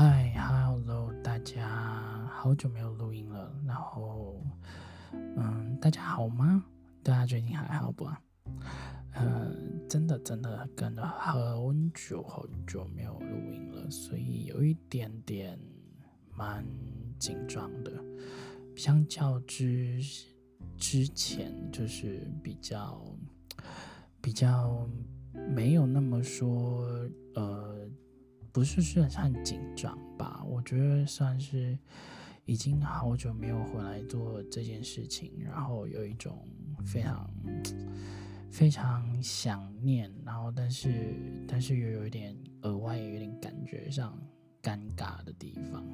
嗨，Hello，大家好久没有录音了。然后，嗯，大家好吗？大家最近还好不？嗯，真的真的跟了很久很久没有录音了，所以有一点点蛮紧张的。相较之之前，就是比较比较没有那么说，呃。不是算很紧张吧？我觉得算是已经好久没有回来做这件事情，然后有一种非常非常想念，然后但是但是又有一点额外有点感觉上尴尬的地方，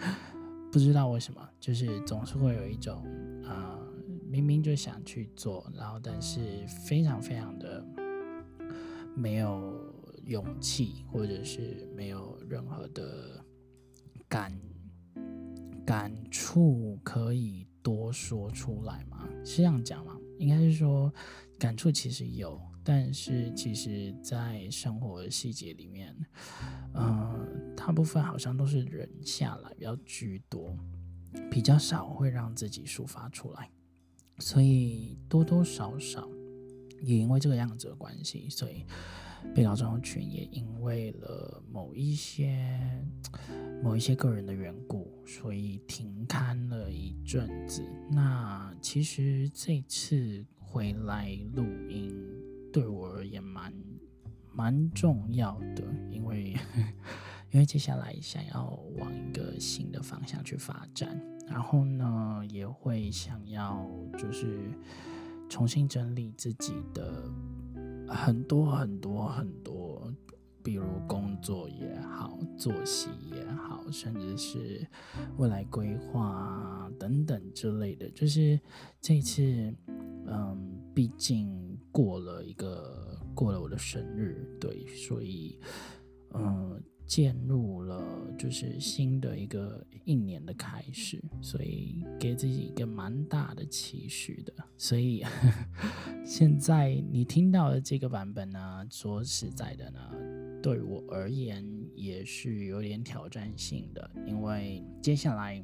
不知道为什么，就是总是会有一种啊、明明就想去做，然后但是非常非常的没有。勇气，或者是没有任何的感感触可以多说出来吗？是这样讲吗？应该是说感触其实有，但是其实在生活细节里面，嗯、大部分好像都是忍下来比较居多，比较少会让自己抒发出来，所以多多少少也因为这个样子的关系，所以。被告症候群也因为了某一些某一些个人的缘故，所以停刊了一阵子。那其实这次回来录音对我而言蛮蛮重要的，因为因为接下来想要往一个新的方向去发展，然后呢也会想要就是重新整理自己的。很多很多很多，比如工作也好，作息也好，甚至是未来规划等等之类的。就是这次，嗯，毕竟过了一个过了我的生日，对，所以，嗯。进入了就是新的一个一年的开始，所以给自己一个蛮大的期许的。所以 现在你听到的这个版本呢，说实在的呢，对我而言也是有点挑战性的，因为接下来，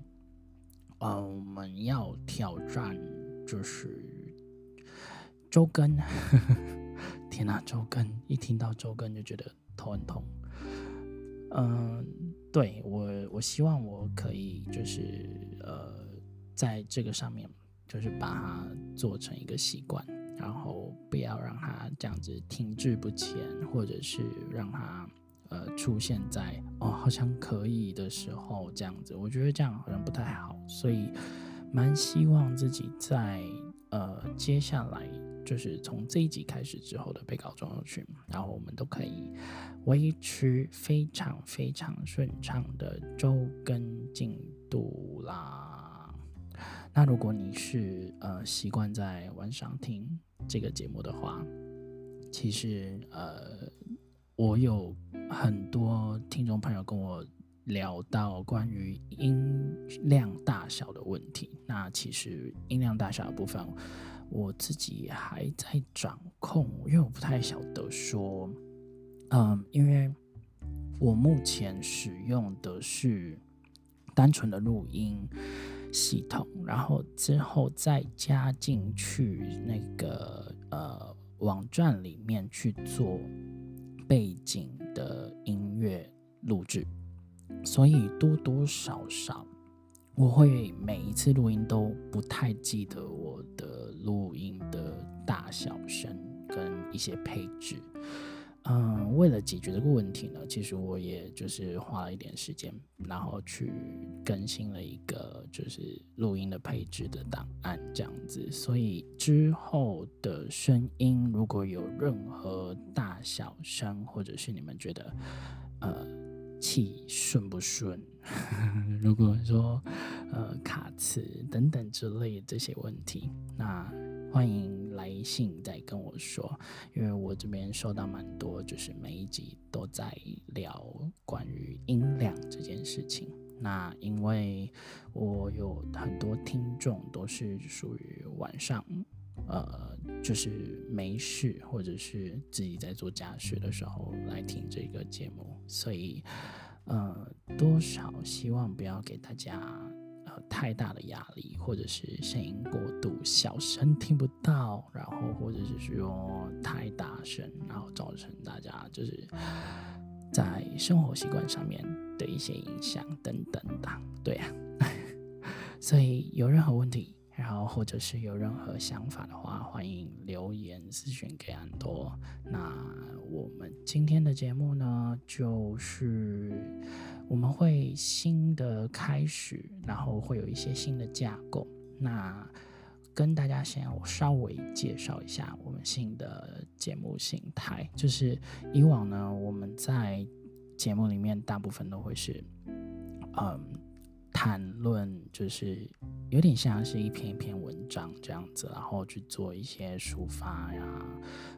呃，我们要挑战就是周更。呵 呵天哪，周更！一听到周更就觉得头很痛。嗯，对，我，我希望我可以就是呃，在这个上面就是把它做成一个习惯，然后不要让它这样子停滞不前，或者是让它呃出现在哦好像可以的时候这样子，我觉得这样好像不太好，所以蛮希望自己在呃接下来。就是从这一集开始之后的被告症候群，然后我们都可以维持非常非常顺畅的周更进度啦。那如果你是呃习惯在晚上听这个节目的话，其实呃我有很多听众朋友跟我聊到关于音量大小的问题。那其实音量大小的部分。我自己还在掌控，因为我不太晓得说，嗯，因为我目前使用的是单纯的录音系统，然后之后再加进去那个呃网站里面去做背景的音乐录制，所以多多少少。我会每一次录音都不太记得我的录音的大小声跟一些配置，嗯，为了解决这个问题呢，其实我也就是花了一点时间，然后去更新了一个就是录音的配置的档案这样子，所以之后的声音如果有任何大小声，或者是你们觉得呃。气顺不顺？如果说呃卡词等等之类这些问题，那欢迎来信再跟我说，因为我这边收到蛮多，就是每一集都在聊关于音量这件事情。那因为我有很多听众都是属于晚上，呃，就是没事或者是自己在做家事的时候来听这个节目，所以。呃，多少希望不要给大家太大的压力，或者是声音过度小声听不到，然后或者是说太大声，然后造成大家就是在生活习惯上面的一些影响等等的，对啊，所以有任何问题。然后，或者是有任何想法的话，欢迎留言私讯给安多。那我们今天的节目呢，就是我们会新的开始，然后会有一些新的架构。那跟大家先稍微介绍一下我们新的节目形态，就是以往呢，我们在节目里面大部分都会是，嗯。谈论就是有点像是一篇一篇文章这样子，然后去做一些抒发呀，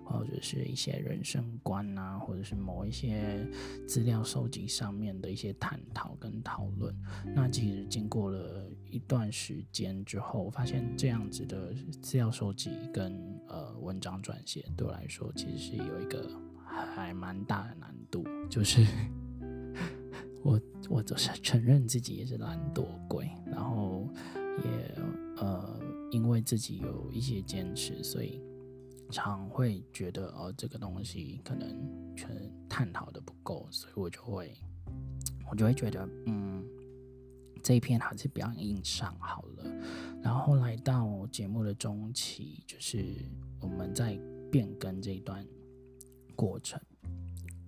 或者是一些人生观啊，或者是某一些资料收集上面的一些探讨跟讨论。那其实经过了一段时间之后，我发现这样子的资料收集跟呃文章撰写对我来说，其实是有一个还蛮大的难度，就是。我我就是承认自己也是懒惰鬼，然后也呃，因为自己有一些坚持，所以常会觉得哦，这个东西可能全探讨的不够，所以我就会我就会觉得嗯，这一篇还是不要硬上好了。然后来到节目的中期，就是我们在变更这一段过程，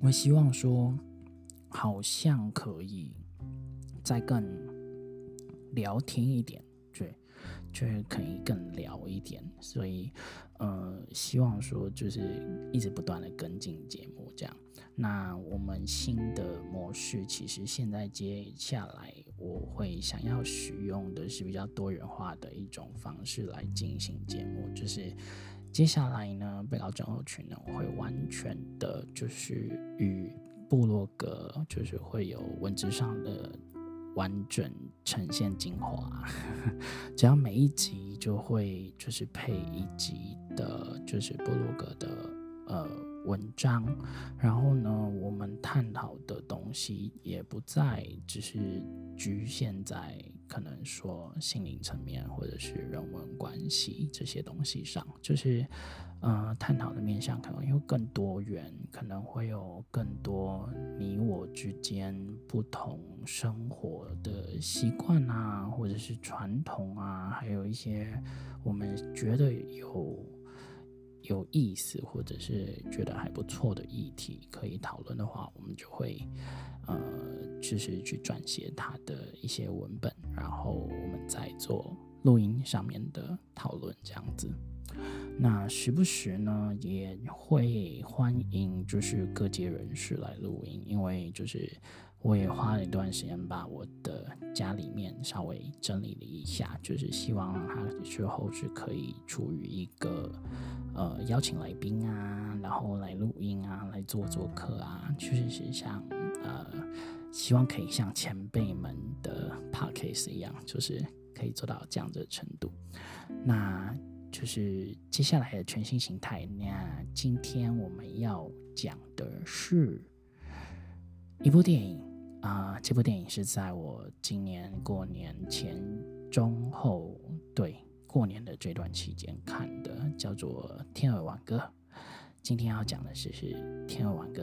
我希望说。好像可以再更聊天一点，对，就可以更聊一点，所以呃，希望说就是一直不断的跟进节目这样。那我们新的模式，其实现在接下来我会想要使用的是比较多元化的一种方式来进行节目，就是接下来呢，被告症候群呢，我会完全的就是与。部落格就是会有文字上的完整呈现精华，只要每一集就会就是配一集的，就是部落格的呃文章，然后呢，我们探讨的东西也不再只是局限在可能说心灵层面或者是人文关系这些东西上，就是。呃，探讨的面向可能有更多元，可能会有更多你我之间不同生活的习惯啊，或者是传统啊，还有一些我们觉得有有意思或者是觉得还不错的议题可以讨论的话，我们就会呃，就是去撰写它的一些文本，然后我们再做录音上面的讨论，这样子。那时不时呢，也会欢迎就是各界人士来录音，因为就是我也花了一段时间把我的家里面稍微整理了一下，就是希望让他之后是可以处于一个呃邀请来宾啊，然后来录音啊，来做做客啊，确实是像呃希望可以像前辈们的 podcast 一样，就是可以做到这样的程度。那。就是接下来的全新形态。那今天我们要讲的是一部电影啊，这部电影是在我今年过年前、中、后，对，过年的这段期间看的，叫做《天鹅挽歌》。今天要讲的是是《天鹅挽歌》。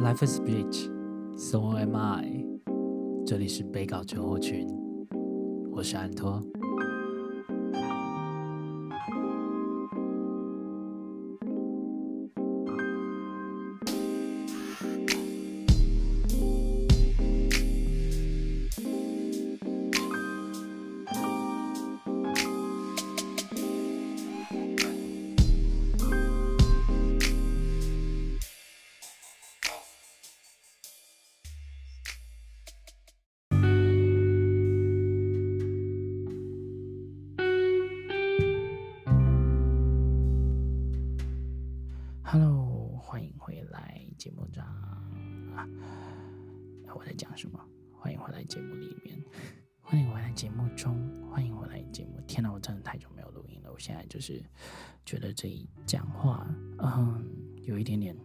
Life is bitch, so am I。这里是被告症候群，我是安托。欢迎回来节目上。我在讲什么？欢迎回来节目里面，欢迎回来节目中，欢迎回来节目。天哪，我真的太久没有录音了，我现在就是觉得这一讲话，嗯，有一点点，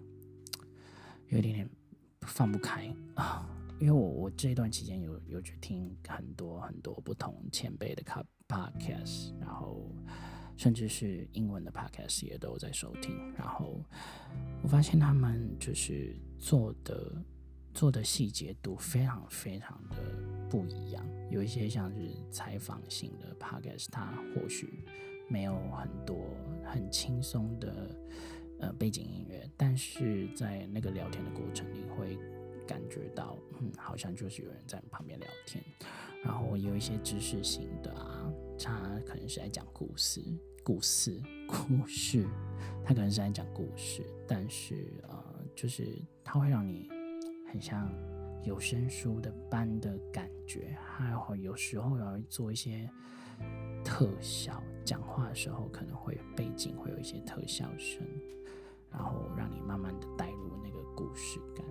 有一点点放不开啊，因为我我这一段期间有有去听很多很多不同前辈的 podcast，然后。甚至是英文的 podcast 也都在收听，然后我发现他们就是做的做的细节度非常非常的不一样。有一些像是采访型的 podcast，它或许没有很多很轻松的呃背景音乐，但是在那个聊天的过程里会感觉到，嗯，好像就是有人在你旁边聊天。然后有一些知识型的啊。他可能是在讲故事，故事，故事。他可能是在讲故事，但是呃，就是他会让你很像有声书的般的感觉，还会有时候要做一些特效，讲话的时候可能会背景会有一些特效声，然后让你慢慢的带入那个故事感。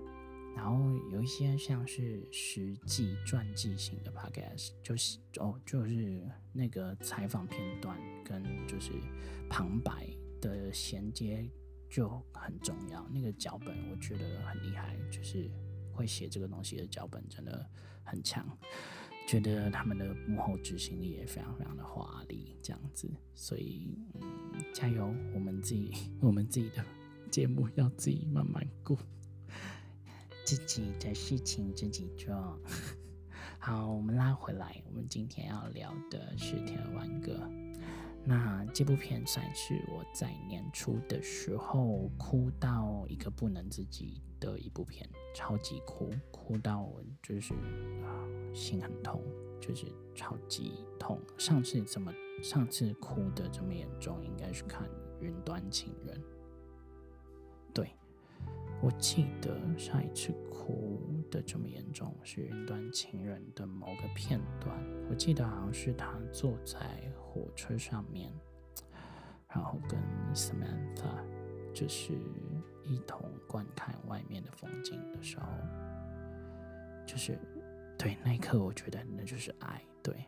然后有一些像是实际传记型的 podcast，就是哦，就是那个采访片段跟就是旁白的衔接就很重要。那个脚本我觉得很厉害，就是会写这个东西的脚本真的很强，觉得他们的幕后执行力也非常非常的华丽，这样子。所以嗯，加油，我们自己我们自己的节目要自己慢慢过。自己的事情自己做。好，我们拉回来，我们今天要聊的是《天鹅湾歌》。那这部片算是我在年初的时候哭到一个不能自己的一部片，超级哭，哭到我就是心很痛，就是超级痛。上次这么上次哭的这么严重，应该是看《云端情人》。我记得上一次哭的这么严重是《云端情人》的某个片段，我记得好像是他坐在火车上面，然后跟 Samantha 就是一同观看外面的风景的时候，就是对那一刻，我觉得那就是爱，对，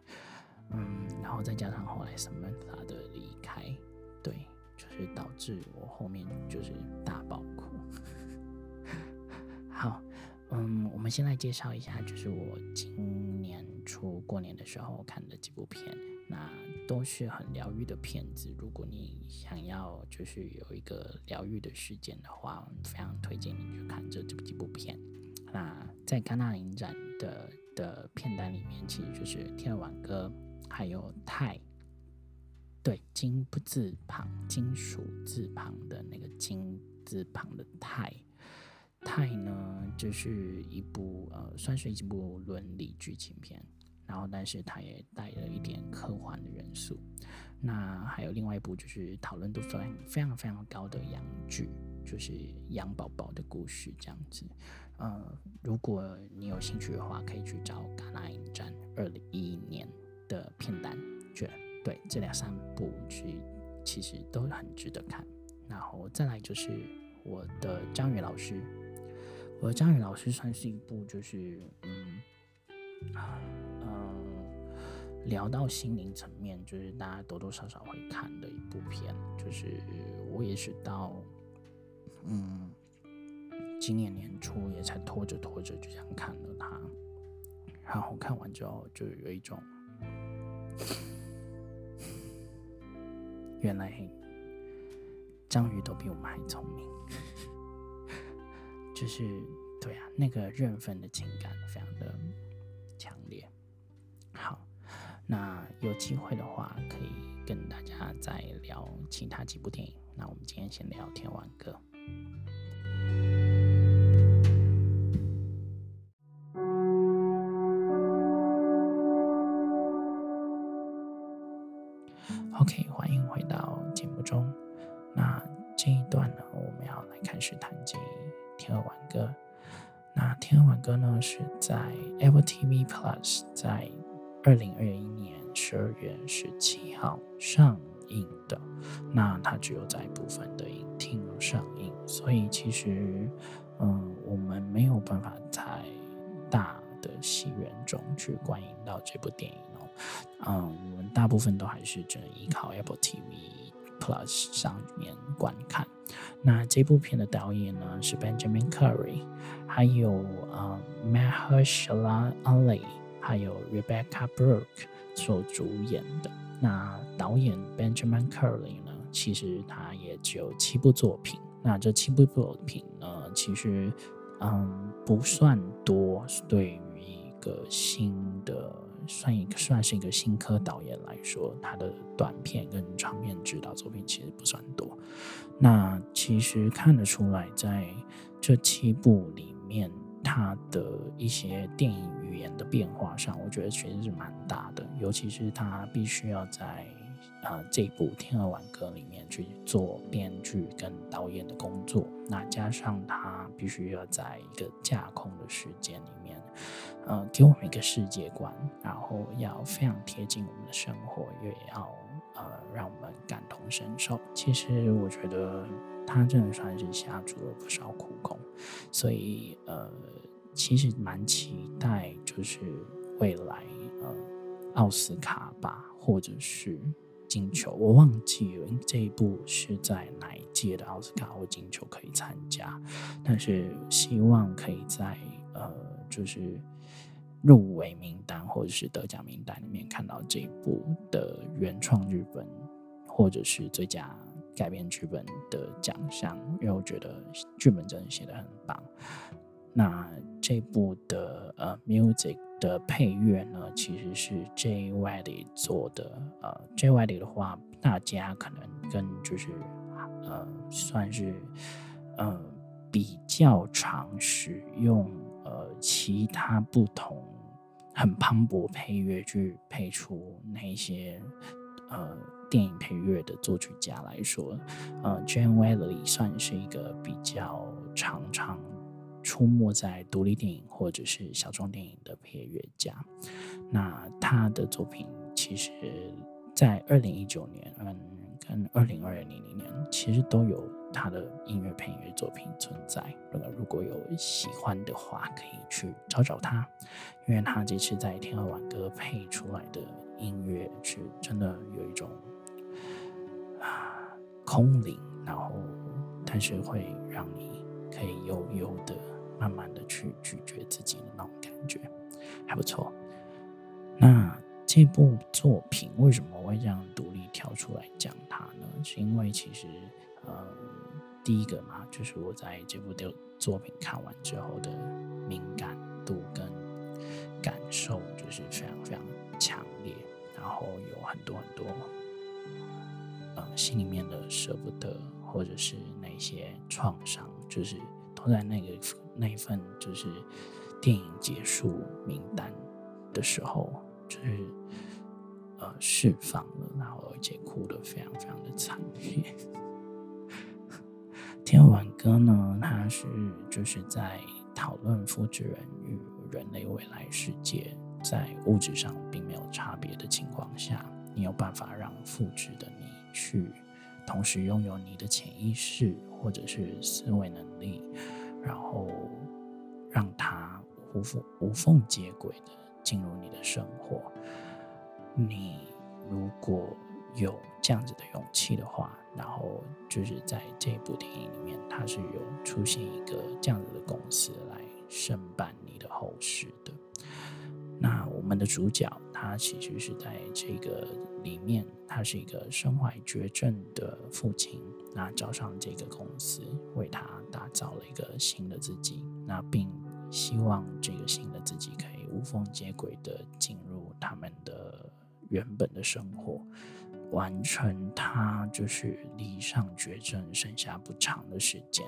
嗯，然后再加上后来 Samantha 的离开，对，就是导致我后面就是大爆。好，嗯，我们先来介绍一下，就是我今年初过年的时候看的几部片，那都是很疗愈的片子。如果你想要就是有一个疗愈的时间的话，非常推荐你去看这这几部片。那在戛纳影展的的片单里面，其实就是《天鹅湾歌》，还有《泰》，对，金不字旁，金属字旁的那个金字旁的泰。泰呢，就是一部呃，算是一部伦理剧情片，然后但是它也带了一点科幻的元素。那还有另外一部就是讨论度非常非常非常高的洋剧，就是洋宝宝的故事这样子。呃，如果你有兴趣的话，可以去找戛纳影展二零一一年的片单，觉得对这两三部剧其实都很值得看。然后再来就是我的张宇老师。我的张宇老师算是一部，就是嗯，嗯，聊到心灵层面，就是大家多多少少会看的一部片。就是我也是到嗯，今年年初也才拖着拖着就想看了它，然后看完之后就有一种，原来张宇都比我们还聪明。就是对啊，那个认分的情感非常的强烈。好，那有机会的话，可以跟大家再聊其他几部电影。那我们今天先聊《天王歌这部片的导演呢是 Benjamin Curry，还有呃 Mahershala Ali，还有 Rebecca Brooke 所主演的。那导演 Benjamin Curry 呢，其实他也只有七部作品。那这七部作品呢，其实嗯不算多，对于个新的算一个算是一个新科导演来说，他的短片跟长片指导作品其实不算多。那其实看得出来，在这七部里面，他的一些电影语言的变化上，我觉得其实是蛮大的，尤其是他必须要在。呃，这部《天鹅挽歌》里面去做编剧跟导演的工作，那加上他必须要在一个架空的时间里面，呃，给我们一个世界观，然后要非常贴近我们的生活，也要呃让我们感同身受。其实我觉得他真的算是下足了不少苦功，所以呃，其实蛮期待就是未来呃奥斯卡吧，或者是。金球我忘记了，这一部是在哪一届的奥斯卡或金球可以参加，但是希望可以在呃，就是入围名单或者是得奖名单里面看到这一部的原创剧本或者是最佳改编剧本的奖项，因为我觉得剧本真的写的很棒。那这部的呃 music。的配乐呢，其实是 Jay Whatley 做的。呃，Jay Whatley 的话，大家可能跟就是呃，算是呃比较常使用呃其他不同很磅礴配乐去配出那些呃电影配乐的作曲家来说，呃，Jay Whatley 算是一个比较常常。出没在独立电影或者是小众电影的配乐家，那他的作品其实，在二零一九年，嗯，跟二零二零年，其实都有他的音乐配乐作品存在。如果如果有喜欢的话，可以去找找他，因为他这次在《天鹅挽歌》配出来的音乐是真的有一种啊空灵，然后但是会让你可以悠悠的。慢慢的去咀嚼自己的那种感觉，还不错。那这部作品为什么我会这样独立挑出来讲它呢？是因为其实，呃，第一个嘛，就是我在这部的作品看完之后的敏感度跟感受，就是非常非常强烈，然后有很多很多，呃，心里面的舍不得，或者是那些创伤，就是都在那个。那一份就是电影结束名单的时候，就是呃释放了，然后而且哭得非常非常的惨烈。天鹅挽歌呢，它是就是在讨论复制人与人类未来世界在物质上并没有差别的情况下，你有办法让复制的你去同时拥有你的潜意识或者是思维能力。然后让它无缝无缝接轨的进入你的生活。你如果有这样子的勇气的话，然后就是在这部电影里面，它是有出现一个这样子的公司来申办你的后事的。那我们的主角他其实是在这个里面，他是一个身怀绝症的父亲。那找上这个公司，为他打造了一个新的自己，那并希望这个新的自己可以无缝接轨的进入他们的原本的生活，完成他就是离上绝症剩下不长的时间，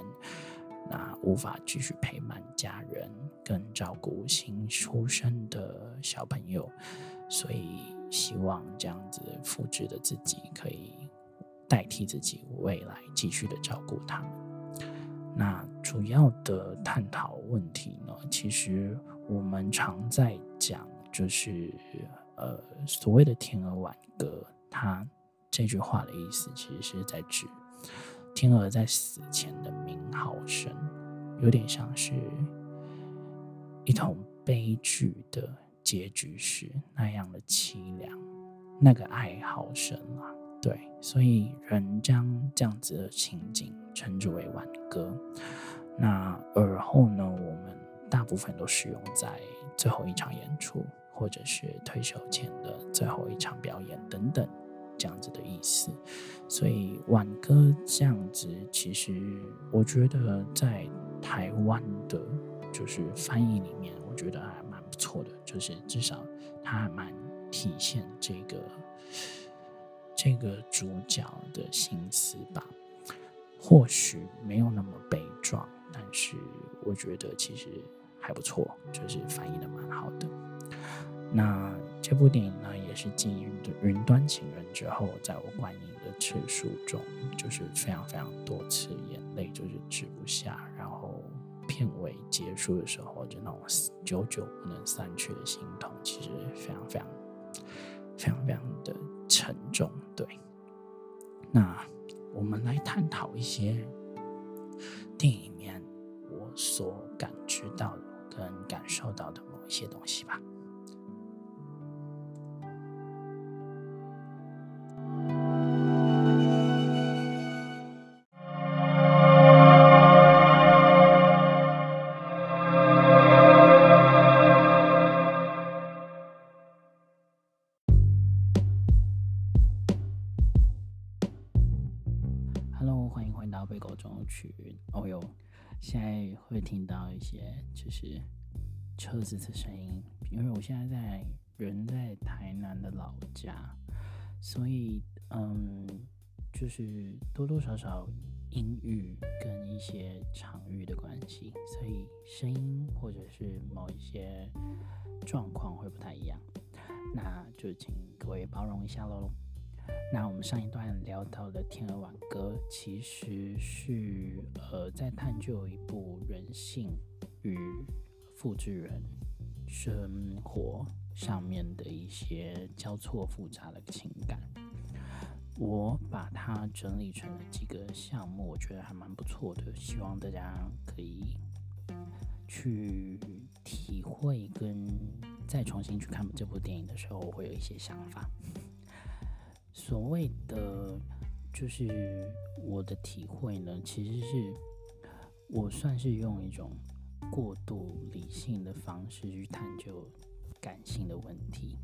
那无法继续陪伴家人跟照顾新出生的小朋友，所以希望这样子复制的自己可以。代替自己未来继续的照顾他们。那主要的探讨问题呢？其实我们常在讲，就是呃所谓的“天鹅挽歌”，它这句话的意思其实是在指天鹅在死前的鸣号声，有点像是一头悲剧的结局是那样的凄凉，那个爱好深啊。对，所以人将这样子的情景称之为挽歌。那而后呢，我们大部分都使用在最后一场演出，或者是退休前的最后一场表演等等，这样子的意思。所以挽歌这样子，其实我觉得在台湾的，就是翻译里面，我觉得还不错的，就是至少它还蛮体现这个这个主角的心思吧。或许没有那么悲壮，但是我觉得其实还不错，就是翻译的蛮好的。那这部电影呢，也是继《云端情人》之后，在我观影的次数中，就是非常非常多次，眼泪就是止不下。片尾结束的时候，就那种久久不能散去的心痛，其实非常非常非常非常的沉重。对，那我们来探讨一些电影里面我所感知到的跟感受到的某一些东西吧。车子的声音，因为我现在在人在台南的老家，所以嗯，就是多多少少音域跟一些场域的关系，所以声音或者是某一些状况会不太一样，那就请各位包容一下喽。那我们上一段聊到的《天鹅挽歌》，其实是呃在探究一部人性。与复制人生活上面的一些交错复杂的情感，我把它整理成了几个项目，我觉得还蛮不错的，希望大家可以去体会，跟再重新去看这部电影的时候，我会有一些想法。所谓的就是我的体会呢，其实是我算是用一种。过度理性的方式去探究感性的问题，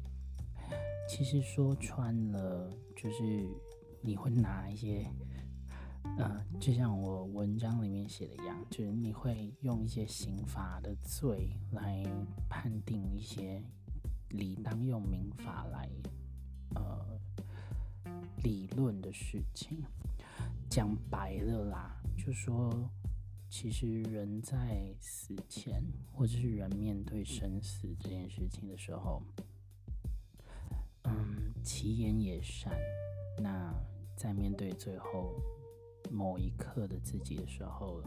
其实说穿了，就是你会拿一些，呃，就像我文章里面写的一样，就是你会用一些刑法的罪来判定一些理当用民法来，呃，理论的事情。讲白了啦，就说。其实人在死前，或者是人面对生死这件事情的时候，嗯，其言也善。那在面对最后某一刻的自己的时候，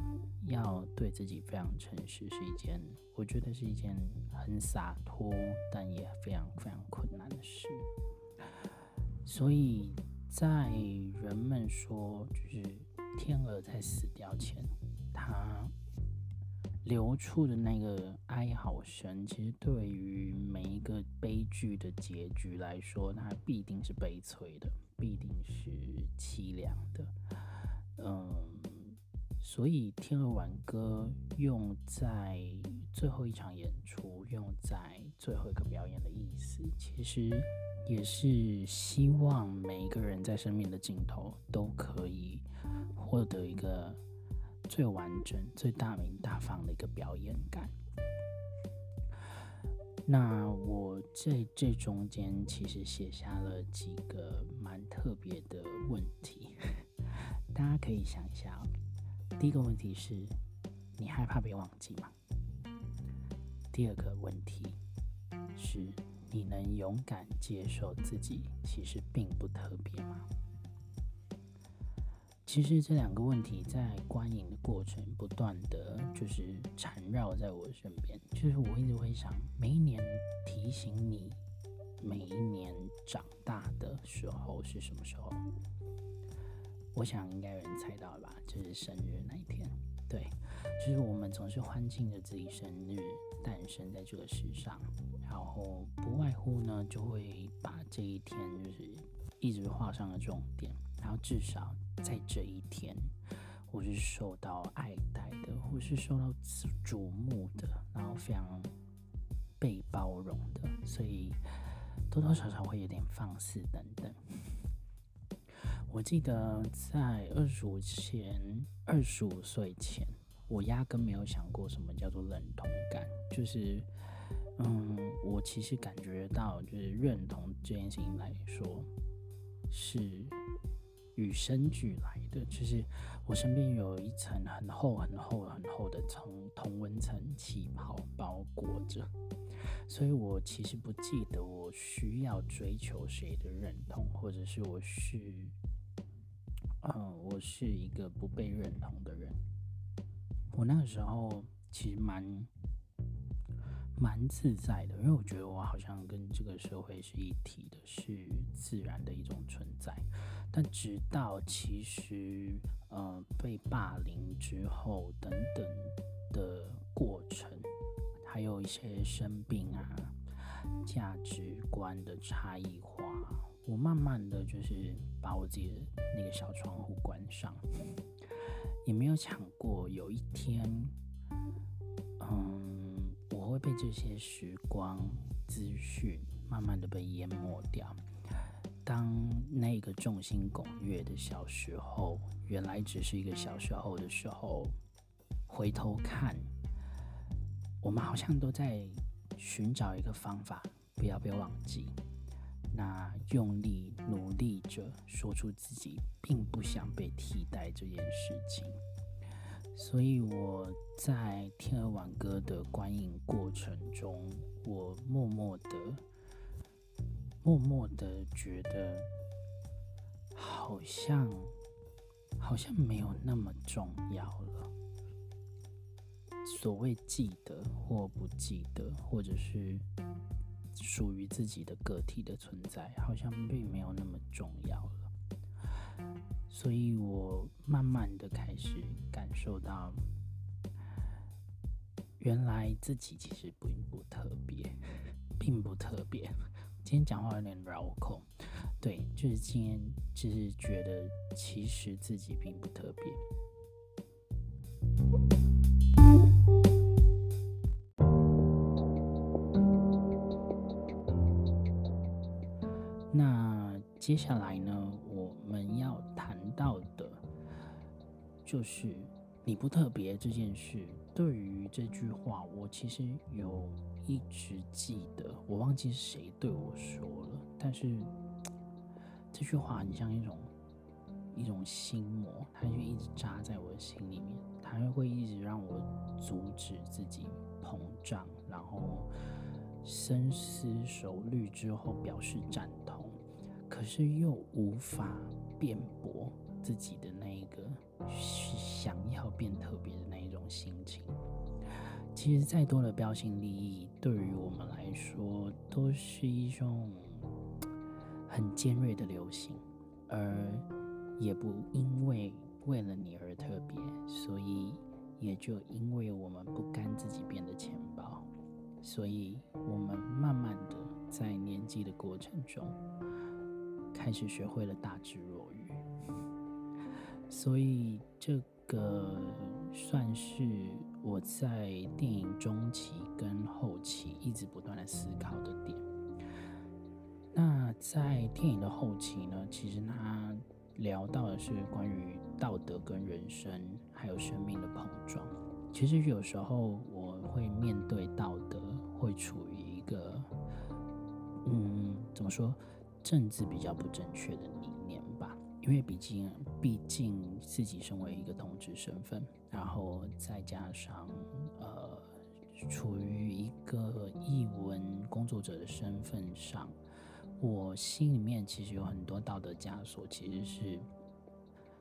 要对自己非常诚实，是一件我觉得是一件很洒脱，但也非常非常困难的事。所以在人们说，就是天鹅在死掉前。他流出的那个哀嚎声，其实对于每一个悲剧的结局来说，它必定是悲催的，必定是凄凉的。嗯，所以《天鹅挽歌》用在最后一场演出，用在最后一个表演的意思，其实也是希望每一个人在生命的尽头都可以获得一个。最完整、最大鸣大方的一个表演感。那我在这中间其实写下了几个蛮特别的问题，大家可以想一下。第一个问题是：你害怕被忘记吗？第二个问题是：你能勇敢接受自己其实并不特别吗？其实这两个问题在观影的过程不断的就是缠绕在我身边，就是我一直会想，每一年提醒你，每一年长大的时候是什么时候？我想应该有人猜到了吧？就是生日那一天。对，就是我们总是欢庆着自己生日诞生在这个世上，然后不外乎呢就会把这一天就是一直画上了重点，然后至少在这一天，我是受到爱戴的，或是受到瞩目的，然后非常被包容的，所以多多少少会有点放肆等等。我记得在二十五前，二十五岁前，我压根没有想过什么叫做认同感。就是，嗯，我其实感觉到，就是认同这件事情来说，是与生俱来的。就是我身边有一层很厚、很厚、很厚的从同温层气泡包裹着，所以我其实不记得我需要追求谁的认同，或者是我是。嗯，我是一个不被认同的人。我那个时候其实蛮蛮自在的，因为我觉得我好像跟这个社会是一体的，是自然的一种存在。但直到其实呃被霸凌之后等等的过程，还有一些生病啊、价值观的差异化。我慢慢的就是把我自己的那个小窗户关上，也没有想过有一天，嗯，我会被这些时光资讯慢慢的被淹没掉。当那个众星拱月的小时候，原来只是一个小时候的时候，回头看，我们好像都在寻找一个方法，不要被忘记。那用力努力着说出自己并不想被替代这件事情，所以我在《天鹅挽歌》的观影过程中，我默默的、默默的觉得，好像好像没有那么重要了。所谓记得或不记得，或者是。属于自己的个体的存在，好像并没有那么重要了。所以我慢慢的开始感受到，原来自己其实并不特别，并不特别。今天讲话有点绕口，对，就是今天就是觉得其实自己并不特别。那接下来呢，就是你不特别这件事。对于这句话，我其实有一直记得，我忘记是谁对我说了，但是这句话很像一种一种心魔，它就一直扎在我的心里面，它会一直让我阻止自己膨胀，然后深思熟虑之后表示赞同。可是又无法辩驳自己的那一个想要变特别的那一种心情。其实再多的标新立异，对于我们来说都是一种很尖锐的流行，而也不因为为了你而特别，所以也就因为我们不甘自己变得浅薄，所以我们慢慢的在年纪的过程中。开始学会了大智若愚，所以这个算是我在电影中期跟后期一直不断的思考的点。那在电影的后期呢，其实他聊到的是关于道德跟人生还有生命的碰撞。其实有时候我会面对道德，会处于一个，嗯，怎么说？政治比较不正确的理念吧，因为毕竟，毕竟自己身为一个同志身份，然后再加上呃，处于一个艺文工作者的身份上，我心里面其实有很多道德枷锁，其实是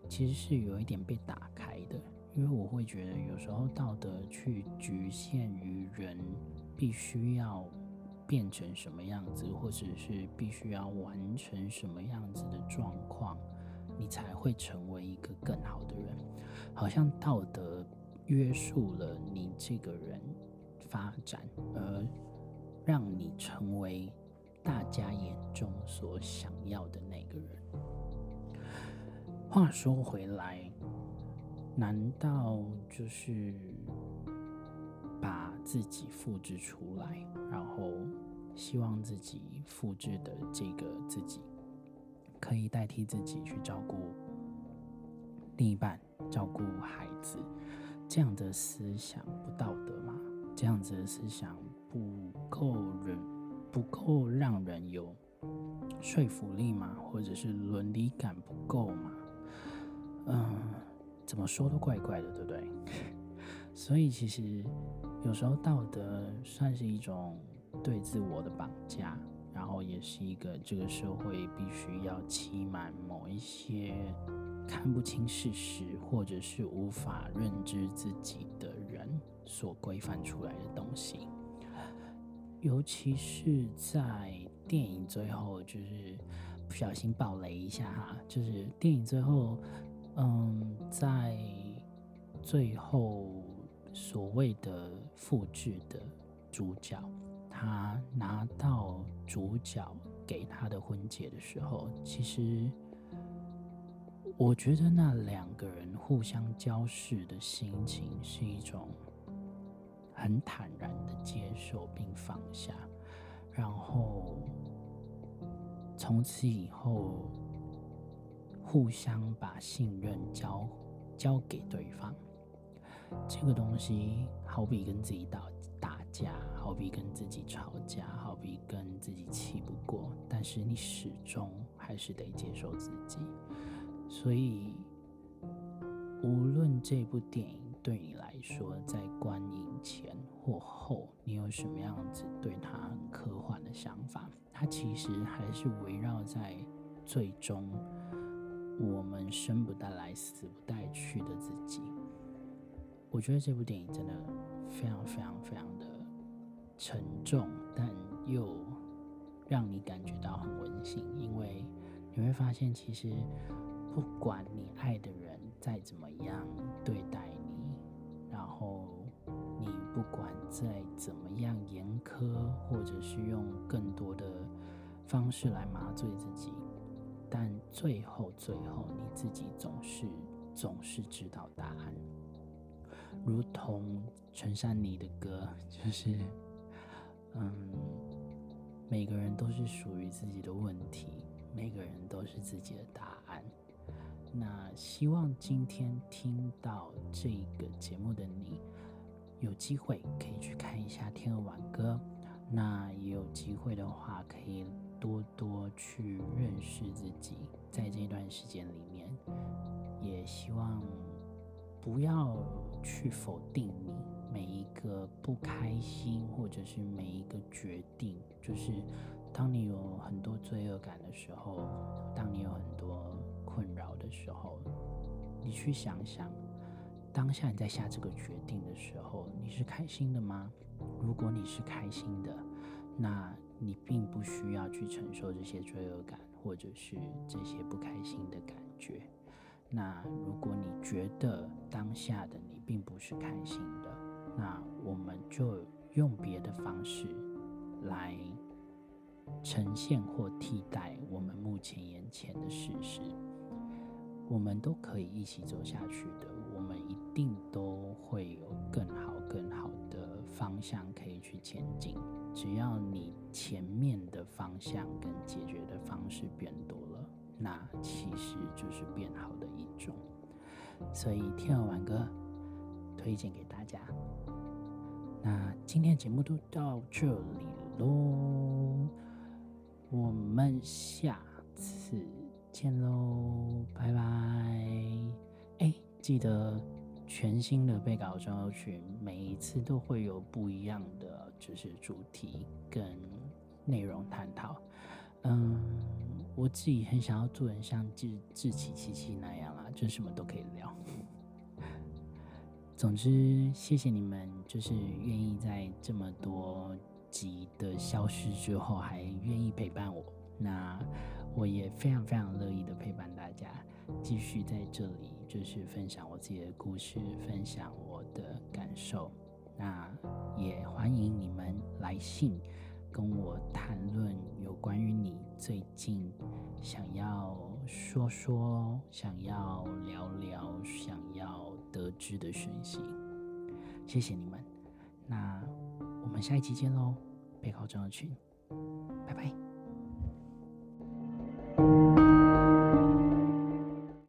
其实是有一点被打开的，因为我会觉得有时候道德去局限于人必须要。变成什么样子，或者是必须要完成什么样子的状，会成为一个更好的人。好像道德约束了你这个人发展，而让你成为大家眼中所想要的那个人。话说回来，难道就是把自己复制出来，然后希望自己复制的这个自己，可以代替自己去照顾另一半、照顾孩子？这样的思想不道德吗？这样子的思想不够人，不够让人有说服力吗？或者是伦理感不够吗？嗯，怎么说都怪怪的，对不对？所以其实有时候道德算是一种对自我的绑架，然后也是一个这个社会必须要欺瞒某一些看不清事实或者是无法认知自己的人所规范出来的东西。尤其是在电影最后，就是不小心爆雷一下哈，就是电影最后。嗯，在最后所谓的复制的主角，他拿到主角给他的婚戒的时候，其实我觉得那两个人互相交视的心情是一种很坦然的接受并放下，然后从此以后。互相把信任交交给对方，这个东西好比跟自己打打架，好比跟自己吵架，好比跟自己气不过，但是你始终还是得接受自己。所以，无论这部电影对你来说，在观影前或后，你有什么样子对它很科幻的想法，它其实还是围绕在最终。我们生不带来，死不带去的自己。我觉得这部电影真的非常非常非常的沉重，但又让你感觉到很温馨，因为你会发现，其实不管你爱的人再怎么样对待你，然后你不管再怎么样严苛，或者是用更多的方式来麻醉自己。但最后，最后你自己总是总是知道答案，如同陈珊妮的歌，就是，嗯，每个人都是属于自己的问题，每个人都是自己的答案。那希望今天听到这个节目的你，有机会可以去看一下《天鹅挽歌》，那也有机会的话可以。多多去认识自己，在这段时间里面，也希望不要去否定你每一个不开心，或者是每一个决定。就是当你有很多罪恶感的时候，当你有很多困扰的时候，你去想想，当下你在下这个决定的时候，你是开心的吗？如果你是开心的，那。你并不需要去承受这些罪恶感，或者是这些不开心的感觉。那如果你觉得当下的你并不是开心的，那我们就用别的方式来呈现或替代我们目前眼前的事实。我们都可以一起走下去的，我们一定都会有更好、更好的方向可以去前进。只要你前面的方向跟解决的方式变多了，那其实就是变好的一种。所以《天鹅挽歌》推荐给大家。那今天节目就到这里喽，我们下次见喽，拜拜。记得全新的备稿专辑群，每一次都会有不一样的。就是主题跟内容探讨，嗯，我自己很想要做人像志志祺七七那样啊，就什么都可以聊。总之，谢谢你们，就是愿意在这么多集的消失之后，还愿意陪伴我。那我也非常非常乐意的陪伴大家，继续在这里，就是分享我自己的故事，分享我的感受。那也欢迎你们来信跟我谈论有关于你最近想要说说、想要聊聊、想要得知的讯息。谢谢你们，那我们下一期见喽，备考症候群，拜拜。